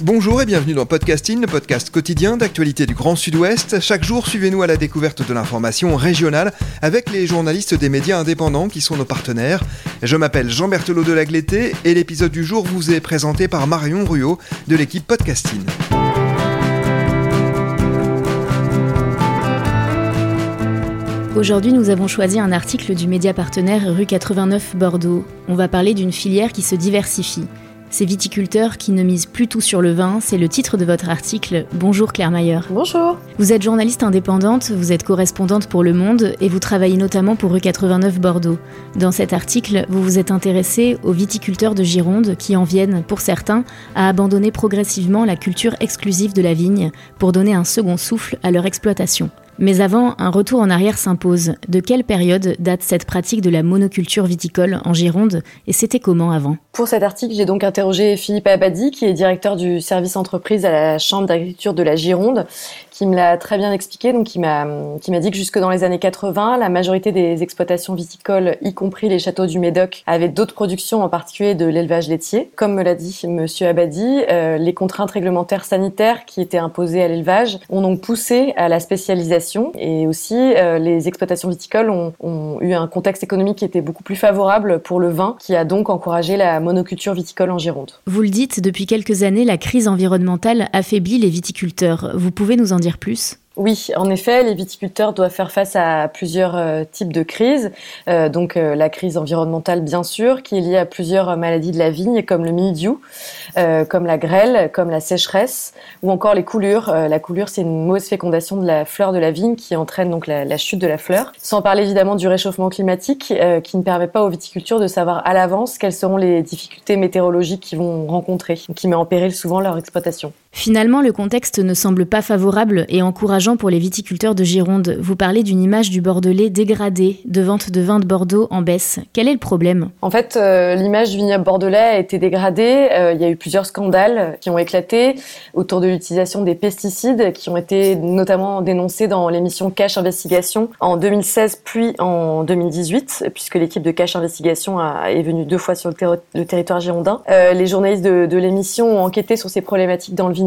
Bonjour et bienvenue dans Podcasting, le podcast quotidien d'actualité du Grand Sud-Ouest. Chaque jour, suivez-nous à la découverte de l'information régionale avec les journalistes des médias indépendants qui sont nos partenaires. Je m'appelle Jean Berthelot de Lagleté et l'épisode du jour vous est présenté par Marion Ruot de l'équipe Podcasting. Aujourd'hui, nous avons choisi un article du média partenaire Rue 89 Bordeaux. On va parler d'une filière qui se diversifie. Ces viticulteurs qui ne misent plus tout sur le vin, c'est le titre de votre article. Bonjour Claire Mayer. Bonjour. Vous êtes journaliste indépendante, vous êtes correspondante pour Le Monde et vous travaillez notamment pour Rue 89 Bordeaux. Dans cet article, vous vous êtes intéressé aux viticulteurs de Gironde qui en viennent, pour certains, à abandonner progressivement la culture exclusive de la vigne pour donner un second souffle à leur exploitation. Mais avant, un retour en arrière s'impose. De quelle période date cette pratique de la monoculture viticole en Gironde et c'était comment avant? Pour cet article, j'ai donc interrogé Philippe Abadi, qui est directeur du service entreprise à la Chambre d'agriculture de la Gironde, qui me l'a très bien expliqué. Donc, qui m'a dit que jusque dans les années 80, la majorité des exploitations viticoles, y compris les châteaux du Médoc, avaient d'autres productions, en particulier de l'élevage laitier. Comme me l'a dit Monsieur Abadi, euh, les contraintes réglementaires sanitaires qui étaient imposées à l'élevage ont donc poussé à la spécialisation et aussi euh, les exploitations viticoles ont, ont, eu un contexte économique qui était beaucoup plus favorable pour le vin, qui a donc encouragé la monoculture viticole en Gironde. Vous le dites, depuis quelques années, la crise environnementale affaiblit les viticulteurs. Vous pouvez nous en plus? Oui, en effet, les viticulteurs doivent faire face à plusieurs euh, types de crises. Euh, donc euh, la crise environnementale, bien sûr, qui est liée à plusieurs maladies de la vigne, comme le mildiou, comme la grêle, comme la sécheresse, ou encore les coulures. La coulure, c'est une mauvaise fécondation de la fleur de la vigne qui entraîne donc la, chute de la fleur. Sans parler évidemment du réchauffement climatique, qui ne permet pas aux viticulteurs de savoir à l'avance quelles seront les difficultés météorologiques qu'ils vont rencontrer, qui met en péril souvent leur exploitation. Finalement, le contexte ne semble pas favorable et encourageant pour les viticulteurs de Gironde. Vous parlez d'une image du Bordelais dégradée, de vente de vin de Bordeaux en baisse. Quel est le problème? En fait, euh, l'image du vignoble bordelais a été dégradée. Euh, il y a eu plusieurs scandales qui ont éclaté autour de l'utilisation des pesticides qui ont été notamment dénoncés dans l'émission Cash Investigation en 2016 puis en 2018, puisque l'équipe de Cash Investigation a, est venue deux fois sur le, ter le territoire girondin. Euh, les journalistes de, de l'émission ont enquêté sur ces problématiques dans le vignoble.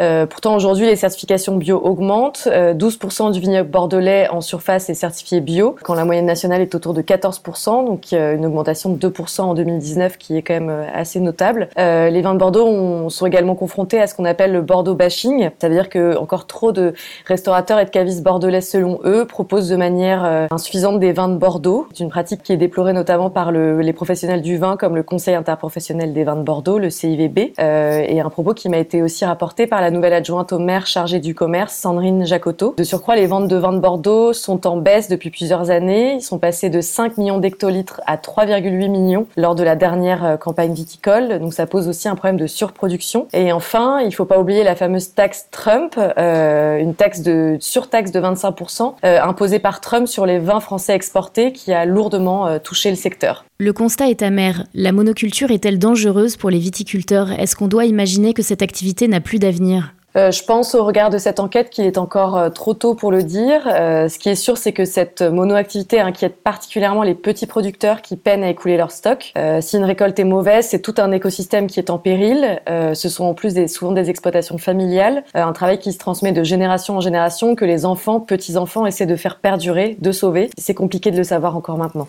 Euh, pourtant, aujourd'hui, les certifications bio augmentent. Euh, 12% du vignoble bordelais en surface est certifié bio, quand la moyenne nationale est autour de 14%, donc euh, une augmentation de 2% en 2019 qui est quand même euh, assez notable. Euh, les vins de Bordeaux ont, sont également confrontés à ce qu'on appelle le Bordeaux bashing. Ça veut dire que encore trop de restaurateurs et de cavistes bordelais, selon eux, proposent de manière euh, insuffisante des vins de Bordeaux. C'est une pratique qui est déplorée notamment par le, les professionnels du vin, comme le Conseil interprofessionnel des vins de Bordeaux, le CIVB, euh, et un propos qui m'a été aussi rapporté par la nouvelle adjointe au maire chargée du commerce, Sandrine Jacotot. De surcroît, les ventes de vins de Bordeaux sont en baisse depuis plusieurs années. Ils sont passés de 5 millions d'hectolitres à 3,8 millions lors de la dernière euh, campagne viticole. Donc ça pose aussi un problème de surproduction. Et enfin, il ne faut pas oublier la fameuse taxe Trump, euh, une surtaxe de 25% euh, imposée par Trump sur les vins français exportés qui a lourdement touché le secteur. Le constat est amer. La monoculture est-elle dangereuse pour les viticulteurs? Est-ce qu'on doit imaginer que cette activité n'a plus d'avenir? Euh, je pense au regard de cette enquête qu'il est encore euh, trop tôt pour le dire. Euh, ce qui est sûr, c'est que cette monoactivité inquiète particulièrement les petits producteurs qui peinent à écouler leur stock. Si une récolte est mauvaise, c'est tout un écosystème qui est en péril. Ce sont en plus souvent des exploitations familiales, un travail qui se transmet de génération en génération, que les enfants, petits-enfants essaient de faire perdurer, de sauver. C'est compliqué de le savoir encore maintenant.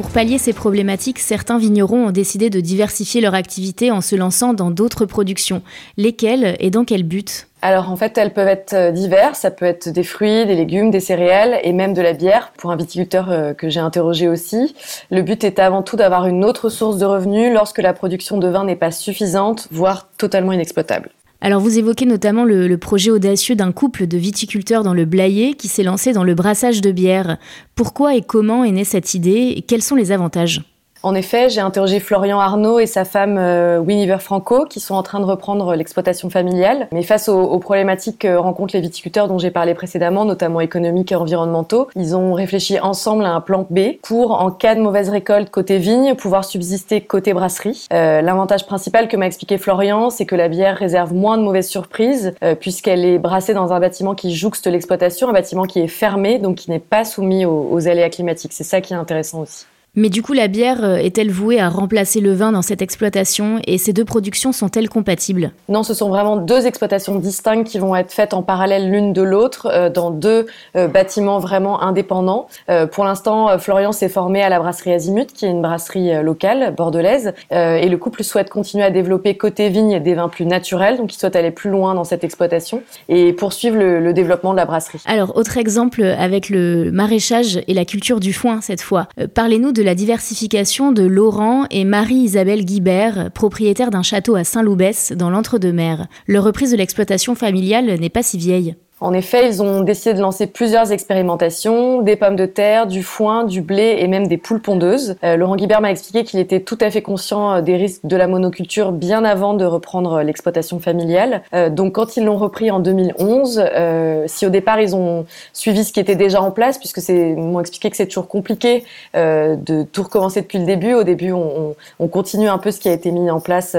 Pour pallier ces problématiques, certains vignerons ont décidé de diversifier leur activité en se lançant dans d'autres productions. Lesquelles et dans quel but? Alors en fait, elles peuvent être euh, diverses. Ça peut être des fruits, des légumes, des céréales et même de la bière. Pour un viticulteur euh, que j'ai interrogé aussi, le but est avant tout d'avoir une autre source de revenus lorsque la production de vin n'est pas suffisante, voire totalement inexploitable. Alors vous évoquez notamment le, projet audacieux d'un couple de viticulteurs dans le Blayais qui s'est lancé dans le brassage de bière. Pourquoi et comment est née cette idée et quels sont les avantages? En effet, j'ai interrogé Florian Arnaud et sa femme euh, Franco qui sont en train de reprendre l'exploitation familiale. Mais face aux, problématiques que rencontrent les viticulteurs dont j'ai parlé précédemment, notamment économiques et environnementaux, ils ont réfléchi ensemble à un plan B pour, en cas de mauvaise récolte côté vigne, pouvoir subsister côté brasserie. Euh, l'avantage principal que m'a expliqué Florian, c'est que la bière réserve moins de mauvaises surprises euh, puisqu'elle est brassée dans un bâtiment qui jouxte l'exploitation, un bâtiment qui est fermé, donc qui n'est pas soumis aux aléas climatiques. C'est ça qui est intéressant aussi. Mais du coup, la bière euh, est-elle vouée à remplacer le vin dans cette exploitation et ces deux productions sont-elles compatibles? Non, ce sont vraiment deux exploitations distinctes qui vont être faites en parallèle l'une de l'autre euh, dans deux euh, bâtiments vraiment indépendants. pour l'instant, Florian s'est formé à la brasserie Azimut, qui est une brasserie locale bordelaise, et le couple souhaite continuer à développer côté vigne des vins plus naturels, donc il souhaite aller plus loin dans cette exploitation et poursuivre le, le développement de la brasserie. Alors, autre exemple avec le maraîchage et la culture du foin cette fois. Parlez-nous de de la diversification de Laurent et Marie-Isabelle Guibert, propriétaires d'un château à Saint-Loubès dans l'Entre-deux-Mers. Leur reprise de l'exploitation familiale n'est pas si vieille. En effet, ils ont décidé de lancer plusieurs expérimentations, des pommes de terre, du foin, du blé et même des poules pondeuses. Euh, Laurent Guibert m'a expliqué qu'il était tout à fait conscient euh, des risques de la monoculture bien avant de reprendre l'exploitation familiale. Euh, donc quand ils l'ont repris en 2011, si au départ ils ont suivi ce qui était déjà en place, puisque c'est m'ont expliqué que c'est toujours compliqué de tout recommencer depuis le début. Au début, on, on, continue un peu ce qui a été mis en place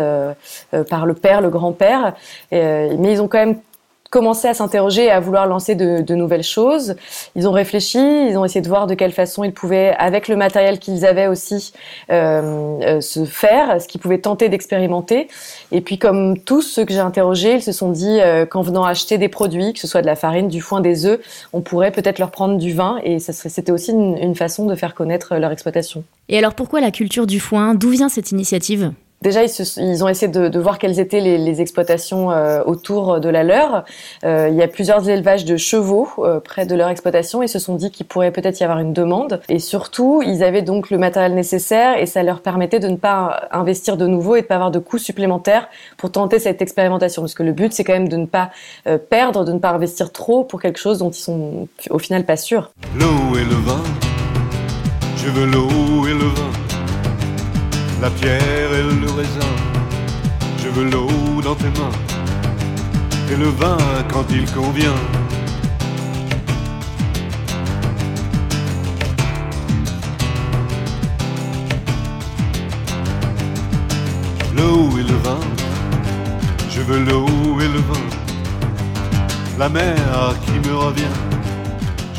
par le père, le grand-père, mais ils ont quand même commencé à s'interroger et à vouloir lancer de, de, nouvelles choses. Ils ont réfléchi, ils ont essayé de voir de quelle façon ils pouvaient, avec le matériel qu'ils avaient aussi, euh, euh, se faire, ce qu'ils pouvaient tenter d'expérimenter. Et puis, comme tous ceux que j'ai interrogés, ils se sont dit euh, qu'en venant acheter des produits, que ce soit de la farine, du foin, des œufs, on pourrait peut-être leur prendre du vin. Et c'était aussi une, une façon de faire connaître leur exploitation. Et alors, pourquoi la culture du foin? D'où vient cette initiative? Déjà, ils, ont essayé de, voir quelles étaient les, exploitations euh, autour de la leur. Euh, il y a plusieurs élevages de chevaux euh, près de leur exploitation. Ils se sont dit qu'il pourrait peut-être y avoir une demande. Et surtout, ils avaient donc le matériel nécessaire et ça leur permettait de ne pas investir de nouveau et de ne pas avoir de coûts supplémentaires pour tenter cette expérimentation. Parce que le but, c'est quand même de ne pas perdre, de ne pas investir trop pour quelque chose dont ils sont au final pas sûrs. L'eau et le vin, je veux l'eau et le vin la pierre et le raisin. Je veux l'eau dans tes mains et le vin quand il convient. L'eau et le vin, je veux l'eau et le vin. La mer qui me revient,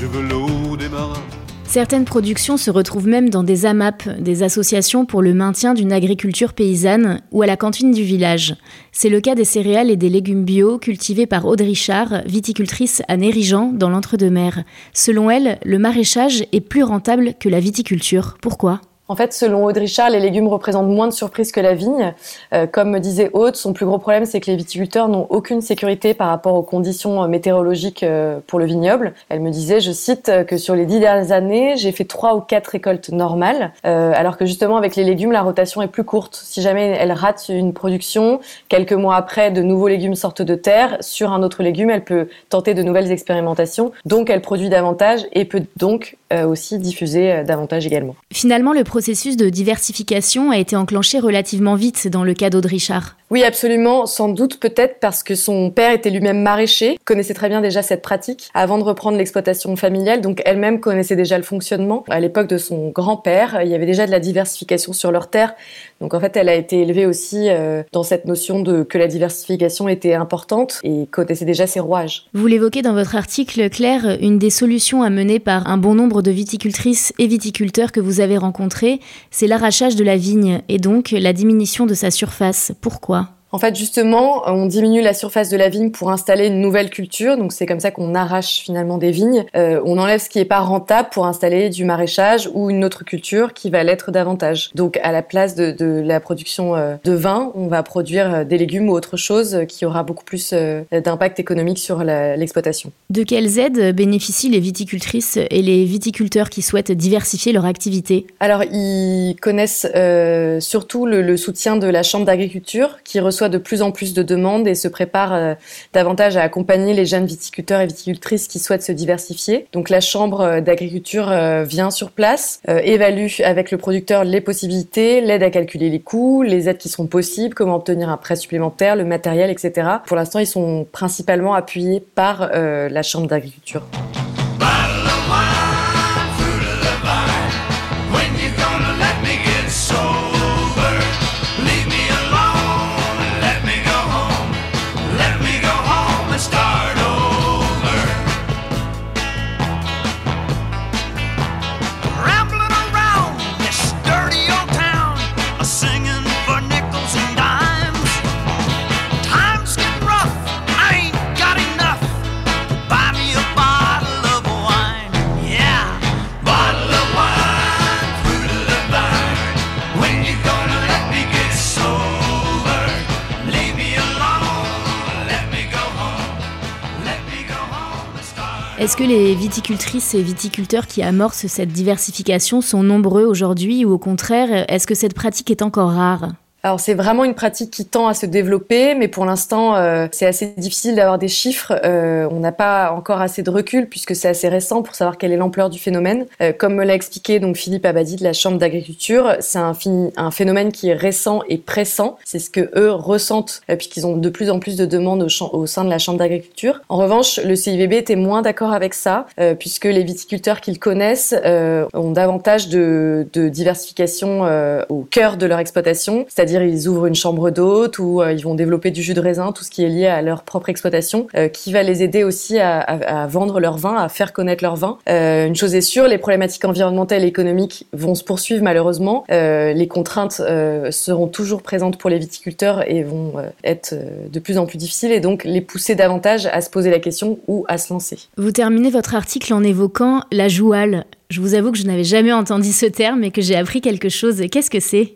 je veux l'eau des marins. Certaines productions se retrouvent même dans des AMAP, des associations pour le maintien d'une agriculture paysanne, ou à la cantine du village. C'est le cas des céréales et des légumes bio cultivés par Aude Richard, viticultrice à Nérigeant, dans l'Entre-deux-Mers. Selon elle, le maraîchage est plus rentable que la viticulture. Pourquoi? En fait, selon Aude Richard, les légumes représentent moins de surprises que la vigne. Euh, comme me disait Aude, son plus gros problème, c'est que les viticulteurs n'ont aucune sécurité par rapport aux conditions euh, météorologiques euh, pour le vignoble. Elle me disait, je cite, que sur les dix dernières années, j'ai fait trois ou quatre récoltes normales, alors que justement avec les légumes, la rotation est plus courte. Si jamais elle rate une production, quelques mois après, de nouveaux légumes sortent de terre. Sur un autre légume, elle peut tenter de nouvelles expérimentations. Donc, elle produit davantage et peut donc aussi diffuser davantage également. Finalement, le processus de diversification a été enclenché relativement vite dans le cas d'Audrichard. Oui, absolument. Sans doute peut-être parce que son père était lui-même maraîcher, connaissait très bien déjà cette pratique avant de reprendre l'exploitation familiale. Donc elle-même connaissait déjà le fonctionnement. À l'époque de son grand-père, il y avait déjà de la diversification sur leur terre. Donc en fait, elle a été élevée aussi euh, dans cette notion de que la diversification était importante et connaissait déjà ses rouages. Vous l'évoquez dans votre article, Claire, une des solutions à mener par un bon nombre de viticultrices et viticulteurs que vous avez rencontrés c'est l'arrachage de la vigne et donc la diminution de sa surface. Pourquoi? En fait, justement, on diminue la surface de la vigne pour installer une nouvelle culture. Donc, c'est comme ça qu'on arrache finalement des vignes. Euh, on enlève ce qui n'est pas rentable pour installer du maraîchage ou une autre culture qui va l'être davantage. Donc, à la place de, de la production euh, de vin, on va produire euh, des légumes ou autre chose qui aura beaucoup plus d'impact économique sur l'exploitation. De quelles aides bénéficient les viticultrices et les viticulteurs qui souhaitent diversifier leur activité? Alors, ils connaissent euh, surtout le, le, soutien de la Chambre d'agriculture qui reçoit de plus en plus de demandes et se prépare euh, davantage à accompagner les jeunes viticulteurs et viticultrices qui souhaitent se diversifier. Donc, la Chambre euh, d'agriculture vient sur place, évalue avec le producteur les possibilités, l'aide à calculer les coûts, les aides qui sont possibles, comment obtenir un prêt supplémentaire, le matériel, etc. Pour l'instant, ils sont principalement appuyés par la Chambre d'agriculture. Est-ce que les viticultrices et viticulteurs qui amorcent cette diversification sont nombreux aujourd'hui ou au contraire, est-ce que cette pratique est encore rare? Alors c'est vraiment une pratique qui tend à se développer, mais pour l'instant euh, c'est assez difficile d'avoir des chiffres. Euh, on n'a pas encore assez de recul puisque c'est assez récent pour savoir quelle est l'ampleur du phénomène. Euh, comme me l'a expliqué donc Philippe Abadi de la Chambre d'agriculture, c'est un, phénomène qui est récent et pressant. C'est ce que eux ressentent puisqu'ils ont de plus en plus de demandes au, sein de la Chambre d'agriculture. En revanche, le CIVB était moins d'accord avec ça puisque les viticulteurs qu'ils connaissent ont davantage de, de diversification au cœur de leur exploitation, ils ouvrent une chambre d'hôte ou euh, ils vont développer du jus de raisin, tout ce qui est lié à leur propre exploitation, euh, qui va les aider aussi à, vendre leur vin, à faire connaître leur vin. Euh, une chose est sûre, les problématiques environnementales et économiques vont se poursuivre malheureusement. les contraintes seront toujours présentes pour les viticulteurs et vont être de plus en plus difficiles et donc les pousser davantage à se poser la question ou à se lancer. Vous terminez votre article en évoquant la jouale. Je vous avoue que je n'avais jamais entendu ce terme et que j'ai appris quelque chose. Qu'est-ce que c'est?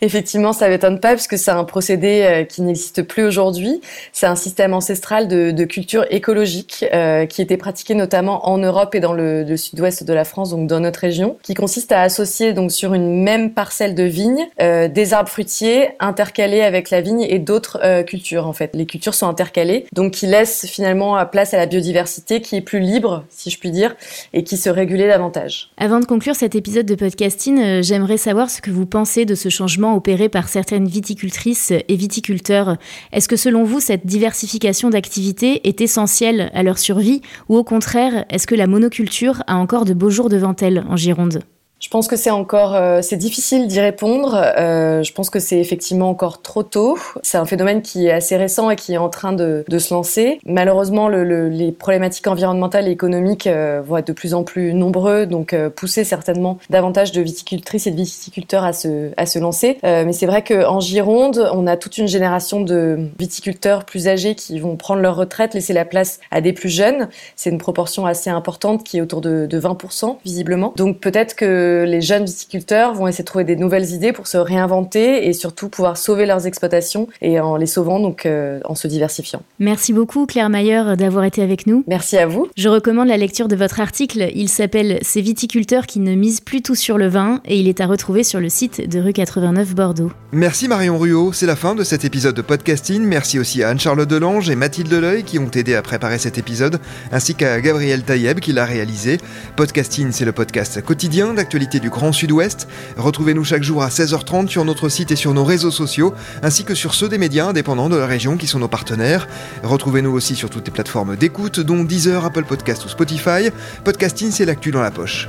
Effectivement, ça m'étonne pas puisque c'est un procédé euh, qui n'existe plus aujourd'hui. C'est un système ancestral de, culture écologique euh, qui était pratiqué notamment en Europe et dans le, sud-ouest de la France, donc dans notre région, qui consiste à associer donc sur une même parcelle de vigne euh, des arbres fruitiers intercalés avec la vigne et d'autres cultures en fait. Les cultures sont intercalées, donc qui laissent finalement place à la biodiversité qui est plus libre, si je puis dire, et qui se régulait davantage. Avant de conclure cet épisode de podcasting, j'aimerais savoir ce que vous pensez de ce changements opérés par certaines viticultrices et viticulteurs. Est-ce que selon vous, cette diversification d'activités est essentielle à leur survie ou au contraire, est-ce que la monoculture a encore de beaux jours devant elle en Gironde? Je pense que c'est encore, euh, c'est difficile d'y répondre. Euh, je pense que c'est effectivement encore trop tôt. C'est un phénomène qui est assez récent et qui est en train de, de se lancer. Malheureusement, le, le, les problématiques environnementales et économiques euh, vont être de plus en plus nombreux, donc euh, pousser certainement davantage de viticultrices et de viticulteurs à se, à se lancer. Euh, mais c'est vrai qu'en Gironde, on a toute une génération de viticulteurs plus âgés qui vont prendre leur retraite, laisser la place à des plus jeunes. C'est une proportion assez importante qui est autour de, de 20% visiblement. Donc peut-être que les jeunes viticulteurs vont essayer de trouver des nouvelles idées pour se réinventer et surtout pouvoir sauver leurs exploitations et en les sauvant donc euh, en se diversifiant. Merci beaucoup Claire Mayer d'avoir été avec nous. Merci à vous. Je recommande la lecture de votre article. Il s'appelle Ces viticulteurs qui ne misent plus tout sur le vin et il est à retrouver sur le site de rue 89 Bordeaux. Merci Marion Ruot, c'est la fin de cet épisode de podcasting. Merci aussi à Anne-Charlotte Delange et Mathilde Deleuil qui ont aidé à préparer cet épisode, ainsi qu'à Gabriel Taïeb qui l'a réalisé. Podcasting, c'est le podcast quotidien d'actualité du Grand Sud-Ouest. Retrouvez-nous chaque jour à 16h30 sur notre site et sur nos réseaux sociaux, ainsi que sur ceux des médias indépendants de la région qui sont nos partenaires. Retrouvez-nous aussi sur toutes les plateformes d'écoute, dont Deezer, Apple Podcast ou Spotify. Podcasting, c'est l'actu dans la poche.